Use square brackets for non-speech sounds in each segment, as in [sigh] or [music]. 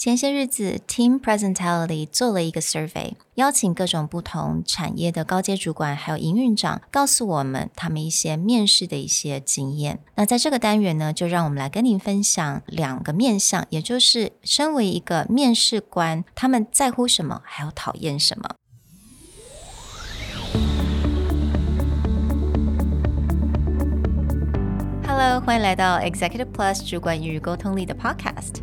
前些日子，Team Presentality 做了一个 survey，邀请各种不同产业的高阶主管还有营运长，告诉我们他们一些面试的一些经验。那在这个单元呢，就让我们来跟您分享两个面向，也就是身为一个面试官，他们在乎什么，还有讨厌什么。Hello，欢迎来到 Executive Plus 主管与沟通力的 Podcast。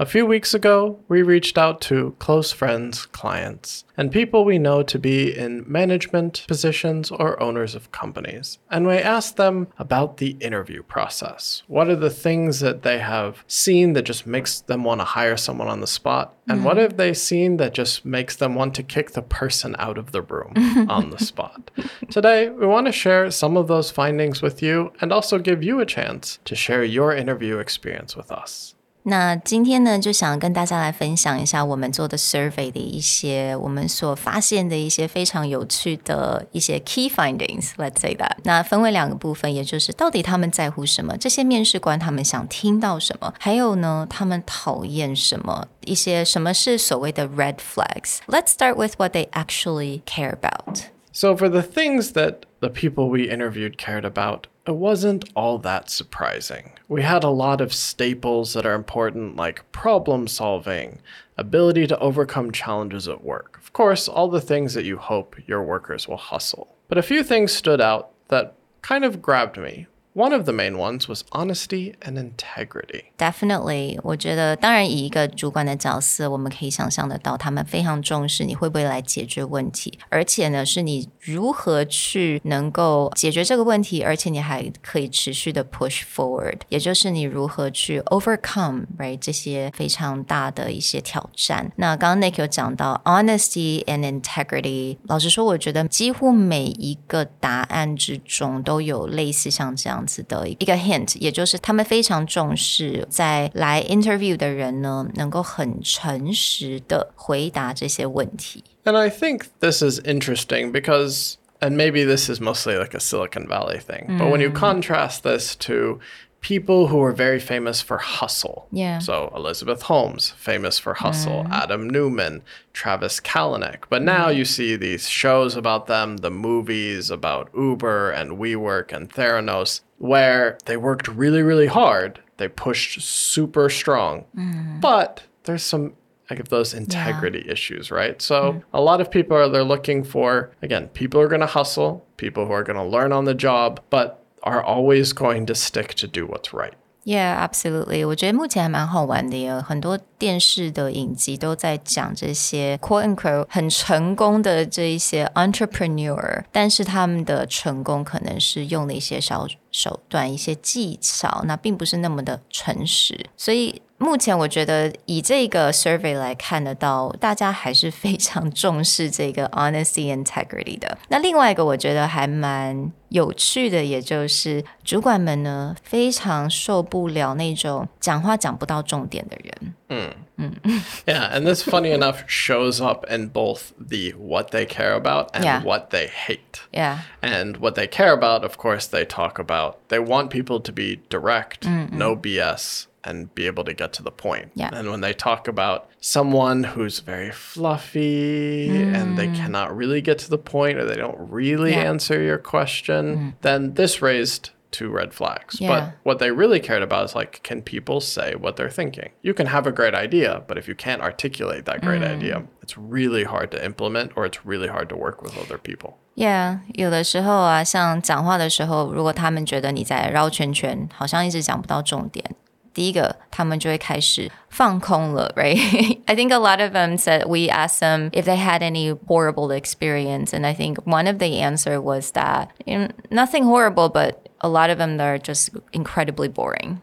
A few weeks ago, we reached out to close friends, clients, and people we know to be in management positions or owners of companies. And we asked them about the interview process. What are the things that they have seen that just makes them want to hire someone on the spot? And mm-hmm. what have they seen that just makes them want to kick the person out of the room [laughs] on the spot? Today, we want to share some of those findings with you and also give you a chance to share your interview experience with us. 那今天呢，就想跟大家来分享一下我们做的 survey 的一些我们所发现的一些非常有趣的一些 key findings。Let's say that。那分为两个部分，也就是到底他们在乎什么，这些面试官他们想听到什么，还有呢，他们讨厌什么，一些什么是所谓的 red flags。Let's start with what they actually care about. So for the things that the people we interviewed cared about it wasn't all that surprising. We had a lot of staples that are important, like problem solving, ability to overcome challenges at work. Of course, all the things that you hope your workers will hustle. But a few things stood out that kind of grabbed me one of the main ones was honesty and integrity. Definitely，我觉得当然以一个主管的角色，我们可以想象得到，他们非常重视你会不会来解决问题，而且呢，是你如何去能够解决这个问题，而且你还可以持续的 push forward，也就是你如何去 overcome right 这些非常大的一些挑战。那刚刚 Nick 有讲到 honesty and integrity，老实说，我觉得几乎每一个答案之中都有类似像这样。 样子的一个 hint，也就是他们非常重视在来 interview 的人呢，能够很诚实的回答这些问题。And I think this is interesting because, and maybe this is mostly like a Silicon Valley thing, mm. but when you mm. contrast this to people who were very famous for hustle. Yeah. So Elizabeth Holmes, famous for hustle. Mm. Adam Neumann, Travis Kalanick. But now mm. you see these shows about them, the movies about Uber and WeWork and Theranos, where they worked really, really hard. They pushed super strong. Mm. But there's some like those integrity yeah. issues, right? So mm. a lot of people are they're looking for again, people are going to hustle, people who are going to learn on the job, but are always going to stick to do what's right. Yeah, absolutely. 我觉得目前还蛮好玩的耶，很多 电视的影集都在讲这些 quote unquote 很成功的这一些 entrepreneur，但是他们的成功可能是用了一些小手段、一些技巧，那并不是那么的诚实，所以。目前我觉得以这个 survey 来看得到，大家还是非常重视这个 honesty integrity 的。那另外一个我觉得还蛮有趣的，也就是主管们呢非常受不了那种讲话讲不到重点的人。[laughs] 嗯嗯，Yeah, and this funny enough shows up in both the what they care about and yeah. what they hate. Yeah. And what they care about, of course, they talk about. They want people to be direct, mm -mm. no BS and be able to get to the point. Yeah. And when they talk about someone who's very fluffy mm. and they mm. cannot really get to the point or they don't really yeah. answer your question, mm. then this raised two red flags. Yeah. But what they really cared about is like, can people say what they're thinking? You can have a great idea, but if you can't articulate that great mm. idea, it's really hard to implement or it's really hard to work with other people. Yeah，有的时候啊，像讲话的时候，如果他们觉得你在绕圈圈，好像一直讲不到重点， 第一个，他们就会开始放空了，right? [laughs] I think a lot of them said we asked them if they had any horrible experience, and I think one of the answer was that you know, nothing horrible, but a lot of them are just incredibly boring.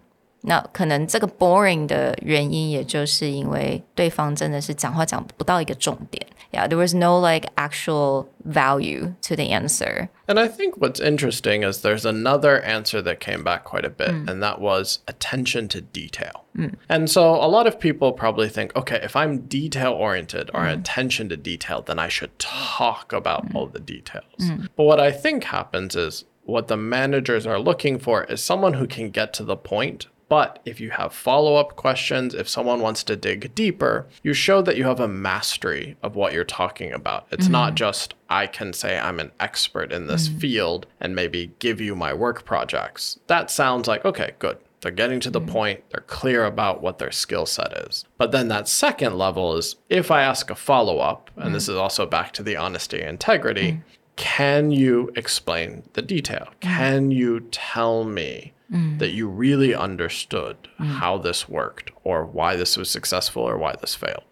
那可能这个 boring 的原因，也就是因为对方真的是讲话讲不到一个重点。Yeah, there was no like actual value to the answer. And I think what's interesting is there's another answer that came back quite a bit, and that was attention to detail. And so a lot of people probably think, okay, if I'm detail oriented or attention to detail, then I should talk about all the details. But what I think happens is what the managers are looking for is someone who can get to the point but if you have follow up questions, if someone wants to dig deeper, you show that you have a mastery of what you're talking about. It's mm-hmm. not just, I can say I'm an expert in this mm. field and maybe give you my work projects. That sounds like, okay, good. They're getting to the mm. point, they're clear about what their skill set is. But then that second level is if I ask a follow up, and mm. this is also back to the honesty and integrity, can you explain the detail? Can you tell me that you really understood how this worked or why this was successful or why this failed?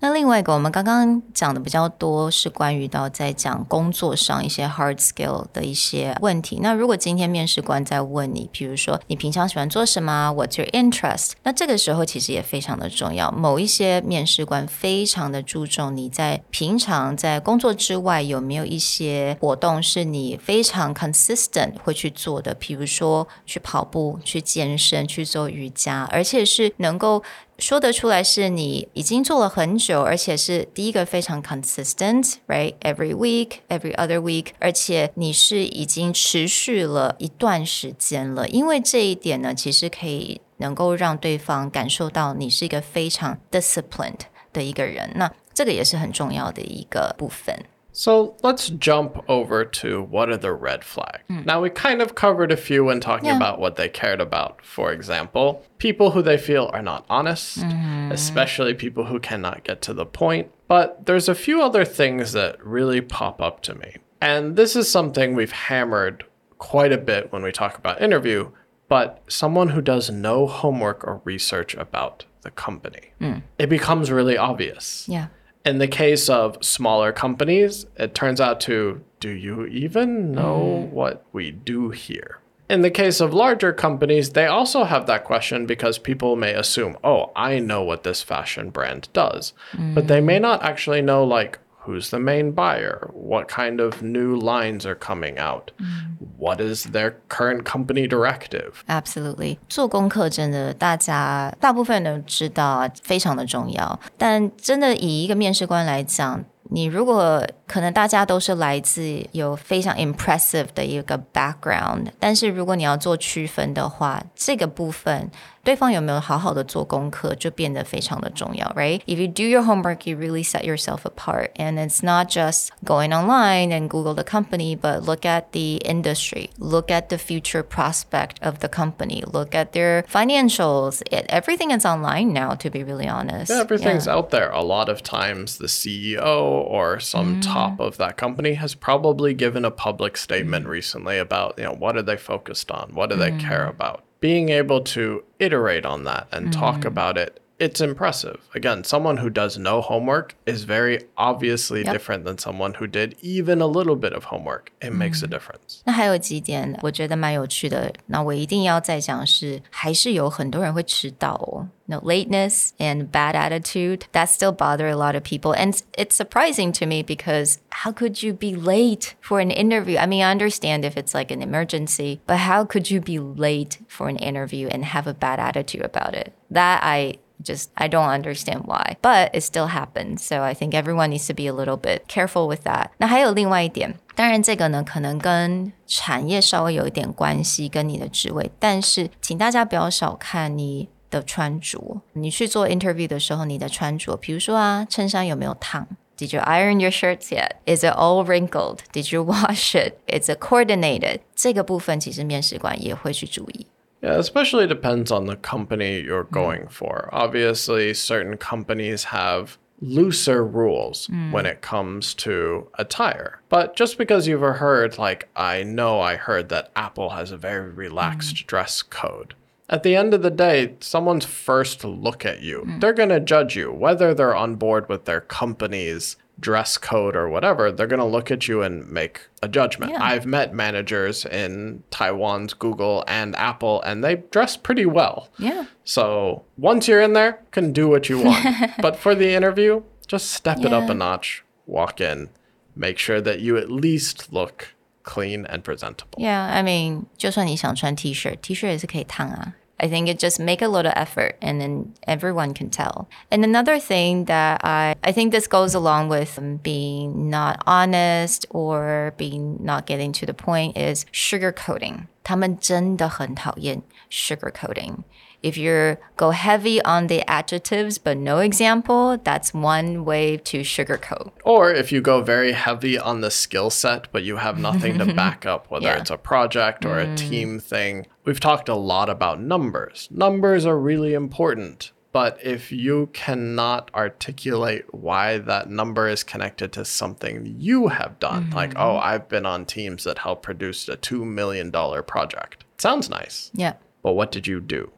那另外一个，我们刚刚讲的比较多是关于到在讲工作上一些 hard skill 的一些问题。那如果今天面试官在问你，比如说你平常喜欢做什么，What's your interest？那这个时候其实也非常的重要。某一些面试官非常的注重你在平常在工作之外有没有一些活动是你非常 consistent 会去做的，比如说去跑 跑步、去健身、去做瑜伽，而且是能够说得出来是你已经做了很久，而且是第一个非常 consistent，right？Every week, every other week，而且你是已经持续了一段时间了。因为这一点呢，其实可以能够让对方感受到你是一个非常 disciplined 的一个人。那这个也是很重要的一个部分。So let's jump over to what are the red flags. Hmm. Now, we kind of covered a few when talking Yeah. about what they cared about. For example, people who they feel are not honest, mm-hmm. especially people who cannot get to the point. But there's a few other things that really pop up to me. And this is something we've hammered quite a bit when we talk about interview, but someone who does no homework or research about the company. Hmm. It becomes really obvious. Yeah. In the case of smaller companies, it turns out to do you even know hmm. what we do here? In the case of larger companies, they also have that question because people may assume, oh, I know what this fashion brand does. But they may hmm. not actually know, like, who's the main buyer? What kind of new lines are coming out? What is their current company directive? Absolutely，做功课真的大家大部分人都知道啊，非常的重要。但真的以一个面试官来讲，你如果 可能大家都是来自有非常 impressive 的一个 background，但是如果你要做区分的话，这个部分对方有没有好好的做功课就变得非常的重要，right? If you do your homework, you really set yourself apart, and it's not just going online and Google the company, but look at the industry, look at the future prospect of the company, look at their financials. It, everything is online now, to be really honest. Yeah, everything's Yeah. out there. A lot of times, the CEO or some top of that company has probably given a public statement recently about, you know, what are they focused on? What do they care mm. about? Being able to iterate on that and talk mm. about it, it's impressive. Again, someone who does no homework is very obviously Yep. different than someone who did even a little bit of homework. It makes a difference. 那还有几点我觉得蛮有趣的，那我一定要再讲是，还是有很多人会迟到哦。No lateness and bad attitude that still bother a lot of people, and it's- it's surprising to me because how could you be late for an interview? I mean, I understand if it's like an emergency, but how could you be late for an interview and have a bad attitude about it? That I just I don't understand why, but it still happens. So I think everyone needs to be a little bit careful with that. 那还有另外一点，当然这个呢可能跟产业稍微有一点关系，跟你的职位，但是请大家不要小看你。的穿着，你去做 interview 的时候，你的穿着，比如说啊，衬衫有没有烫？Did you iron your shirts yet? Is it all wrinkled? Did you wash it? Is it coordinated? 这个部分其实面试官也会去注意。 Yeah, especially depends on the company you're mm. going for. Obviously, certain companies have looser rules mm. when it comes to attire. But just because you've heard, like, I know I heard that Apple has a very relaxed mm. dress code. At the end of the day, someone's first look at you, they're going to judge you, whether they're on board with their company's dress code or whatever, they're going to look at you and make a judgment. Yeah. I've met managers in Taiwan's Google and Apple, and they dress pretty well. Yeah. So once you're in there, can do what you want. [laughs] but for the interview, just step it up Yeah. a notch, walk in, make sure that you at least look clean and presentable. Yeah, I mean，就算你想穿 T 恤，T 恤也是可以烫啊。 I think it just make a little effort and then everyone can tell. And another thing that I I think this goes along with um, being not honest or being not getting to the point is sugarcoating. 他们真的很讨厌 sugarcoating. If you go heavy on the adjectives but no example, that's one way to sugarcoat. Or if you go very heavy on the skill set, but you have nothing to [laughs] back up, whether Yeah. it's a project or a mm. team thing. We've talked a lot about numbers. Numbers are really important. But if you cannot articulate why that number is connected to something you have done, mm-hmm. like, oh, I've been on teams that helped produce a $2 million project. Sounds nice. Yeah. But what did you do?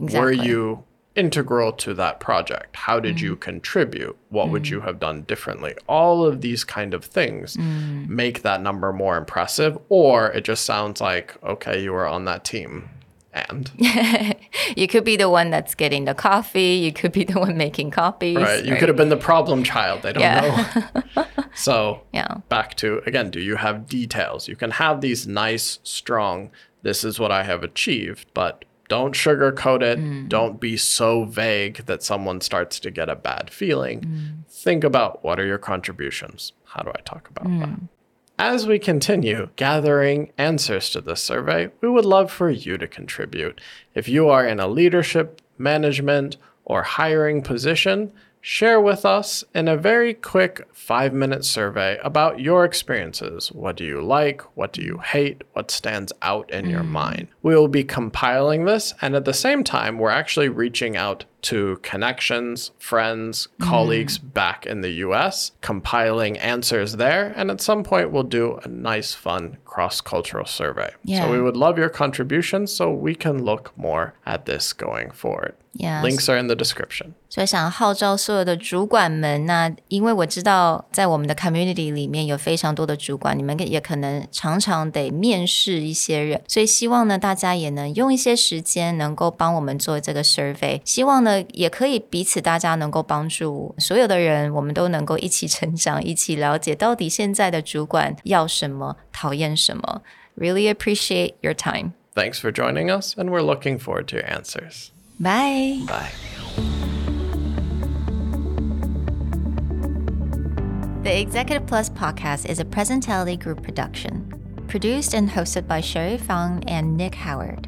Exactly. Were you integral to that project? How did you mm. contribute? What would you mm. have done differently? All of these kind of things mm. make that number more impressive, or it just sounds like, okay, you were on that team. And [laughs] You could be the one that's getting the coffee. You could be [laughs] the one making copies. right, you could have been the problem child. They don't Yeah. know. [laughs] so Yeah. back to again, do you have details? You can have these nice, strong, this is what I have achieved, but don't sugarcoat it. Mm. Don't be so vague that someone starts to get a bad feeling. Mm. Think about what are your contributions? How do I talk about mm. that? As we continue gathering answers to this survey, we would love for you to contribute. If you are in a leadership, management, or hiring position, share with us in a very quick five minute survey about your experiences. What do you like? What do you hate? What stands out in your mm. mind? We will be compiling this, and at the same time, we're actually reaching out to connections, friends, colleagues back in the US, compiling answers there. And at some point, we'll do a nice, fun cross cultural survey. Yeah. So we would love your contributions so we can look more at this going forward. Yes. Links are in the description. 所以想号召所有的主管们，那因为我知道在我们的 community 里面有非常多的主管，你们也可能常常得面试一些人，所以希望呢大家也能用一些时间能够帮我们做这个 survey，希望 呢也可以彼此大家能够帮助所有的人，我们都能够一起成长，一起了解到底现在的主管要什么，讨厌什么。Really appreciate your time. Thanks for joining us, and we're looking forward to your answers. Bye. Bye. The Executive Plus podcast is a Presentality Group production, produced and hosted by Sherry Fang and Nick Howard.